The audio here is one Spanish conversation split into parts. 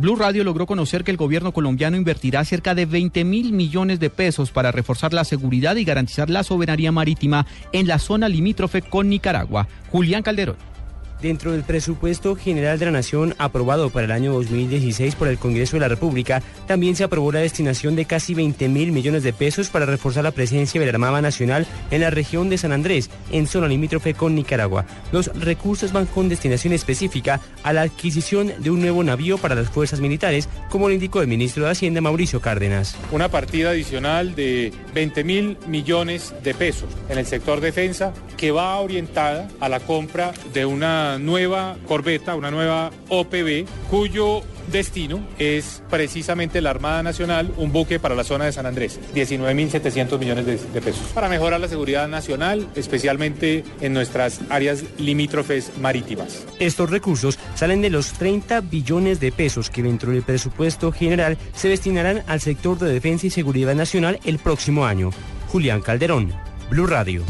Blue Radio logró conocer que el gobierno colombiano invertirá cerca de 20 mil millones de pesos para reforzar la seguridad y garantizar la soberanía marítima en la zona limítrofe con Nicaragua. Julián Calderón. Dentro del presupuesto general de la Nación aprobado para el año 2016 por el Congreso de la República, también se aprobó la destinación de casi 20 mil millones de pesos para reforzar la presencia de la Armada Nacional en la región de San Andrés, en zona limítrofe con Nicaragua. Los recursos van con destinación específica a la adquisición de un nuevo navío para las fuerzas militares, como lo indicó el ministro de Hacienda Mauricio Cárdenas. Una partida adicional de 20 mil millones de pesos en el sector defensa que va orientada a la compra de una nueva corbeta, una nueva OPB, cuyo destino es precisamente la Armada Nacional, un buque para la zona de San Andrés, 19.700 millones de, de, pesos, para mejorar la seguridad nacional, especialmente en nuestras áreas limítrofes marítimas. Estos recursos salen de los 30 billones de pesos que dentro del presupuesto general se destinarán al sector de defensa y seguridad nacional el próximo año. Julián Calderón, Blue Radio.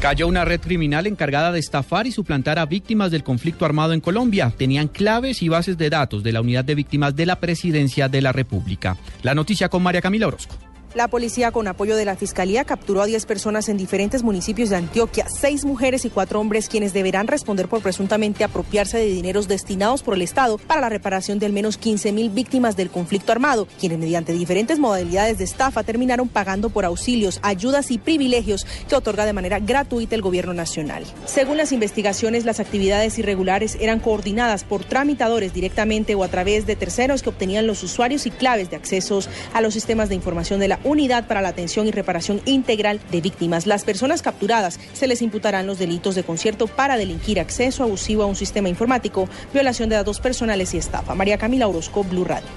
Cayó una red criminal encargada de estafar y suplantar a víctimas del conflicto armado en Colombia. Tenían claves y bases de datos de la unidad de víctimas de la Presidencia de la República. La noticia con María Camila Orozco. La policía, con apoyo de la Fiscalía, capturó a 10 personas en diferentes municipios de Antioquia, seis mujeres y cuatro hombres, quienes deberán responder por presuntamente apropiarse de dineros destinados por el Estado para la reparación de al menos 15 mil víctimas del conflicto armado, quienes mediante diferentes modalidades de estafa terminaron pagando por auxilios, ayudas y privilegios que otorga de manera gratuita el gobierno nacional. Según las investigaciones, las actividades irregulares eran coordinadas por tramitadores directamente o a través de terceros que obtenían los usuarios y claves de accesos a los sistemas de información de la Unidad para la Atención y Reparación Integral de Víctimas. Las personas capturadas se les imputarán los delitos de concierto para delinquir acceso abusivo a un sistema informático, violación de datos personales y estafa. María Camila Orozco, Blue Radio.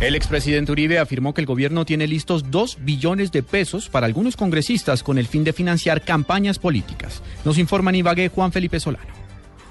El expresidente Uribe afirmó que el gobierno tiene listos dos billones de pesos para algunos congresistas con el fin de financiar campañas políticas. Nos informa en Ibagué Juan Felipe Solano.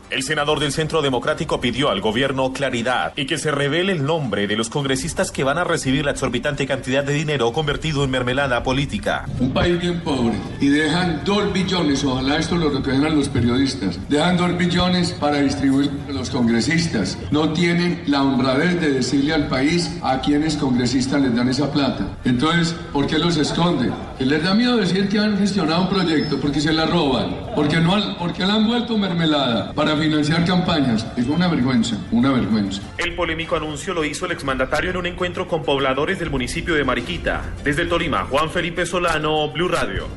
El senador del Centro Democrático pidió al gobierno claridad y que se revele el nombre de los congresistas que van a recibir la exorbitante cantidad de dinero convertido en mermelada política. Un país bien pobre y dejan dos billones, ojalá esto lo recojan los periodistas, dejan dos billones para distribuir a los congresistas. No tienen la honradez de decirle al país a quienes congresistas les dan esa plata. Entonces, ¿por qué los esconden? Que les da miedo decir que han gestionado un proyecto porque se la roban, porque no, porque la han vuelto mermelada para financiar campañas. Es una vergüenza, una vergüenza. El polémico anuncio lo hizo el exmandatario en un encuentro con pobladores del municipio de Mariquita. Desde el Tolima, Juan Felipe Solano, Blue Radio.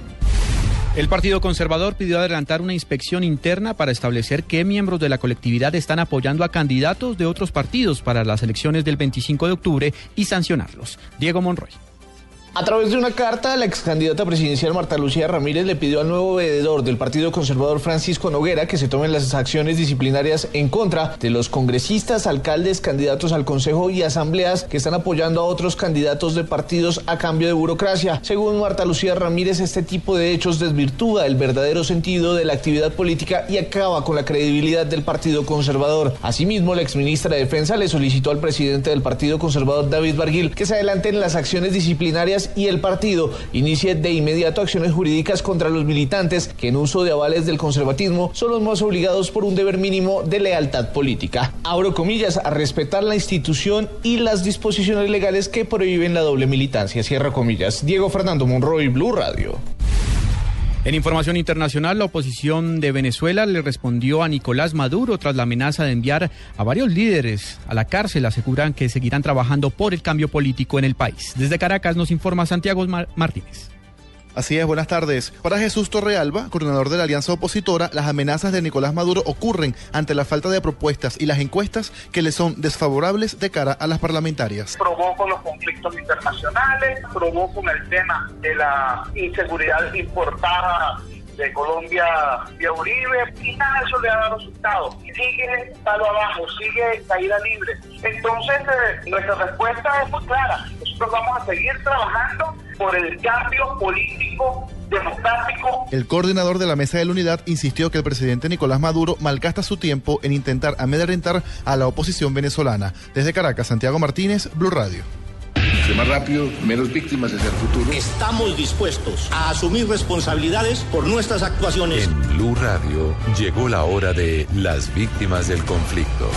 El Partido Conservador pidió adelantar una inspección interna para establecer qué miembros de la colectividad están apoyando a candidatos de otros partidos para las elecciones del 25 de octubre y sancionarlos. Diego Monroy. A través de una carta, la ex candidata presidencial Marta Lucía Ramírez le pidió al nuevo veedor del Partido Conservador Francisco Noguera que se tomen las acciones disciplinarias en contra de los congresistas, alcaldes, candidatos al Consejo y asambleas que están apoyando a otros candidatos de partidos a cambio de burocracia. Según Marta Lucía Ramírez, este tipo de hechos desvirtúa el verdadero sentido de la actividad política y acaba con la credibilidad del Partido Conservador. Asimismo, la exministra de Defensa le solicitó al presidente del Partido Conservador, David Barguil, que se adelanten las acciones disciplinarias y el partido inicie de inmediato acciones jurídicas contra los militantes que en uso de avales del conservatismo son los más obligados por un deber mínimo de lealtad política. Abro comillas, a respetar la institución y las disposiciones legales que prohíben la doble militancia. Cierra comillas. Diego Fernando Monroy, Blue Radio. En información internacional, la oposición de Venezuela le respondió a Nicolás Maduro tras la amenaza de enviar a varios líderes a la cárcel. Aseguran que seguirán trabajando por el cambio político en el país. Desde Caracas nos informa Santiago Martínez. Así es, buenas tardes. Para Jesús Torrealba, coordinador de la Alianza Opositora, las amenazas de Nicolás Maduro ocurren ante la falta de propuestas y las encuestas que le son desfavorables de cara a las parlamentarias. Provoco los conflictos internacionales, provoco el tema de la inseguridad importada de Colombia y Uribe y nada de eso le ha dado resultados. Sigue palo abajo, sigue caída libre. Entonces, eh, nuestra respuesta es muy clara nosotros vamos a seguir trabajando por el cambio político democrático. El coordinador de la Mesa de la Unidad insistió que el presidente Nicolás Maduro malgasta su tiempo en intentar amedrentar a la oposición venezolana. Desde Caracas, Santiago Martínez, Blue Radio. más rápido, menos víctimas hacia el futuro. Estamos dispuestos a asumir responsabilidades por nuestras actuaciones. En Blue Radio llegó la hora de las víctimas del conflicto.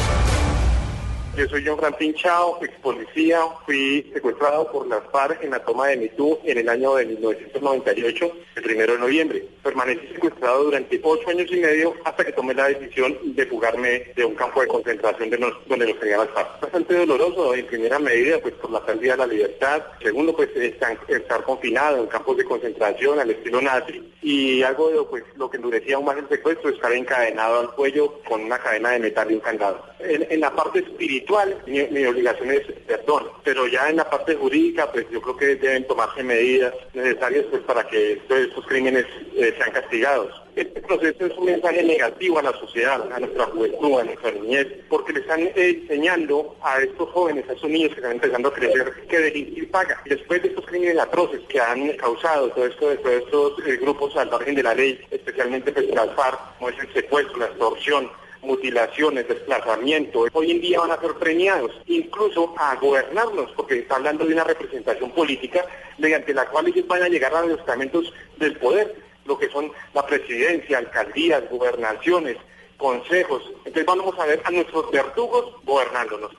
Yo soy John Franklin Chao, ex policía. Fui secuestrado por las FARC en la toma de Mitú en el año de 1998, el primero de noviembre. Permanecí secuestrado durante ocho años y medio hasta que tomé la decisión de fugarme de un campo de concentración de donde los tenían las FARC. Bastante doloroso en primera medida, pues por la pérdida de la libertad. Segundo, pues estar, estar confinado en campos de concentración al estilo nazi. Y algo de pues, lo que endurecía aún más el secuestro, estar encadenado al cuello con una cadena de metal y un candado. En, la parte espiritual, mi, obligación es perdón, pero ya en la parte jurídica, pues yo creo que deben tomarse medidas necesarias pues, para que estos crímenes eh, sean castigados. Este proceso es un mensaje negativo a la sociedad, a nuestra juventud, a nuestra niñez, porque le están eh, enseñando a estos jóvenes, a estos niños que están empezando a crecer, que delinquir paga. Después de estos crímenes atroces que han causado todo esto de estos eh, grupos al margen de la ley, especialmente pues, las FARC, como es el secuestro, la extorsión, mutilaciones, desplazamiento, hoy en día van a ser premiados, incluso a gobernarnos, porque está hablando de una representación política mediante la cual ellos van a llegar a los estamentos del poder, lo que son la presidencia, alcaldías, gobernaciones, consejos. Entonces vamos a ver a nuestros verdugos gobernándonos.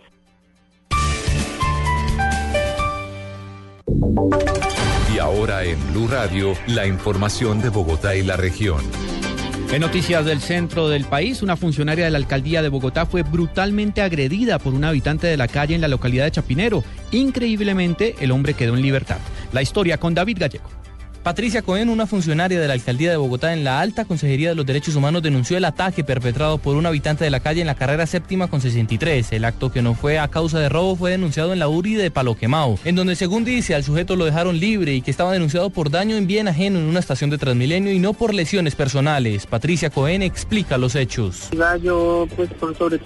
Y ahora en Blue Radio, la información de Bogotá y la región. En noticias del centro del país, una funcionaria de la alcaldía de Bogotá fue brutalmente agredida por un habitante de la calle en la localidad de Chapinero. Increíblemente, el hombre quedó en libertad. La historia con David Gallego. Patricia Cohen, una funcionaria de la alcaldía de Bogotá en la Alta Consejería de los Derechos Humanos, denunció el ataque perpetrado por un habitante de la calle en la carrera séptima con 63. El acto que no fue a causa de robo fue denunciado en la URI de Paloquemao, en donde según dice al sujeto lo dejaron libre y que estaba denunciado por daño en bien ajeno en una estación de Transmilenio y no por lesiones personales. Patricia Cohen explica los hechos. Yo, pues sobre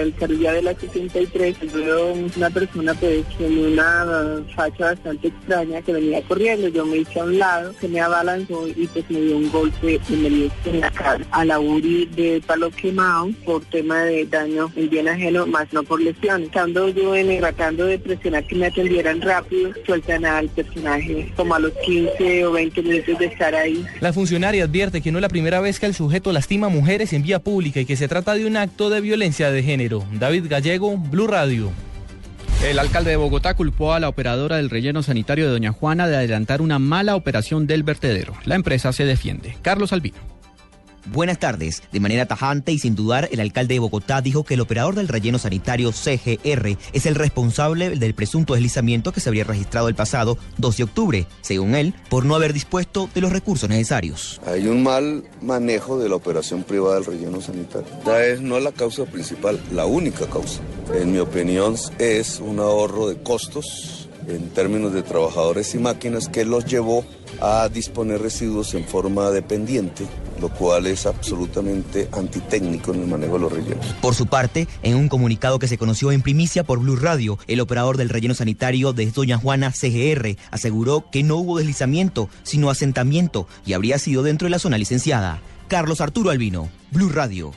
el de la 63, veo una persona pues una facha bastante extraña que venía yo me hice a un lado, se me abalanzó y pues me dio un golpe en la cara a la URI de palo quemado por tema de daño en bien ajeno, más no por lesión. Estando yo en tratando de presionar que me atendieran rápido, sueltan al personaje como a los 15 o 20 minutos de estar ahí. La funcionaria advierte que no es la primera vez que el sujeto lastima a mujeres en vía pública y que se trata de un acto de violencia de género. David Gallego, Blue Radio. El alcalde de Bogotá culpó a la operadora del relleno sanitario de Doña Juana de adelantar una mala operación del vertedero. La empresa se defiende. Carlos Albino. Buenas tardes. De manera tajante y sin dudar, el alcalde de Bogotá dijo que el operador del relleno sanitario CGR es el responsable del presunto deslizamiento que se habría registrado el pasado 2 de octubre, según él, por no haber dispuesto de los recursos necesarios. Hay un mal manejo de la operación privada del relleno sanitario. Ya es no la causa principal, la única causa. En mi opinión es un ahorro de costos en términos de trabajadores y máquinas que los llevó a disponer residuos en forma dependiente lo cual es absolutamente antitécnico en el manejo de los rellenos. Por su parte, en un comunicado que se conoció en primicia por Blue Radio, el operador del relleno sanitario de Doña Juana CGR aseguró que no hubo deslizamiento, sino asentamiento y habría sido dentro de la zona licenciada. Carlos Arturo Albino, Blue Radio.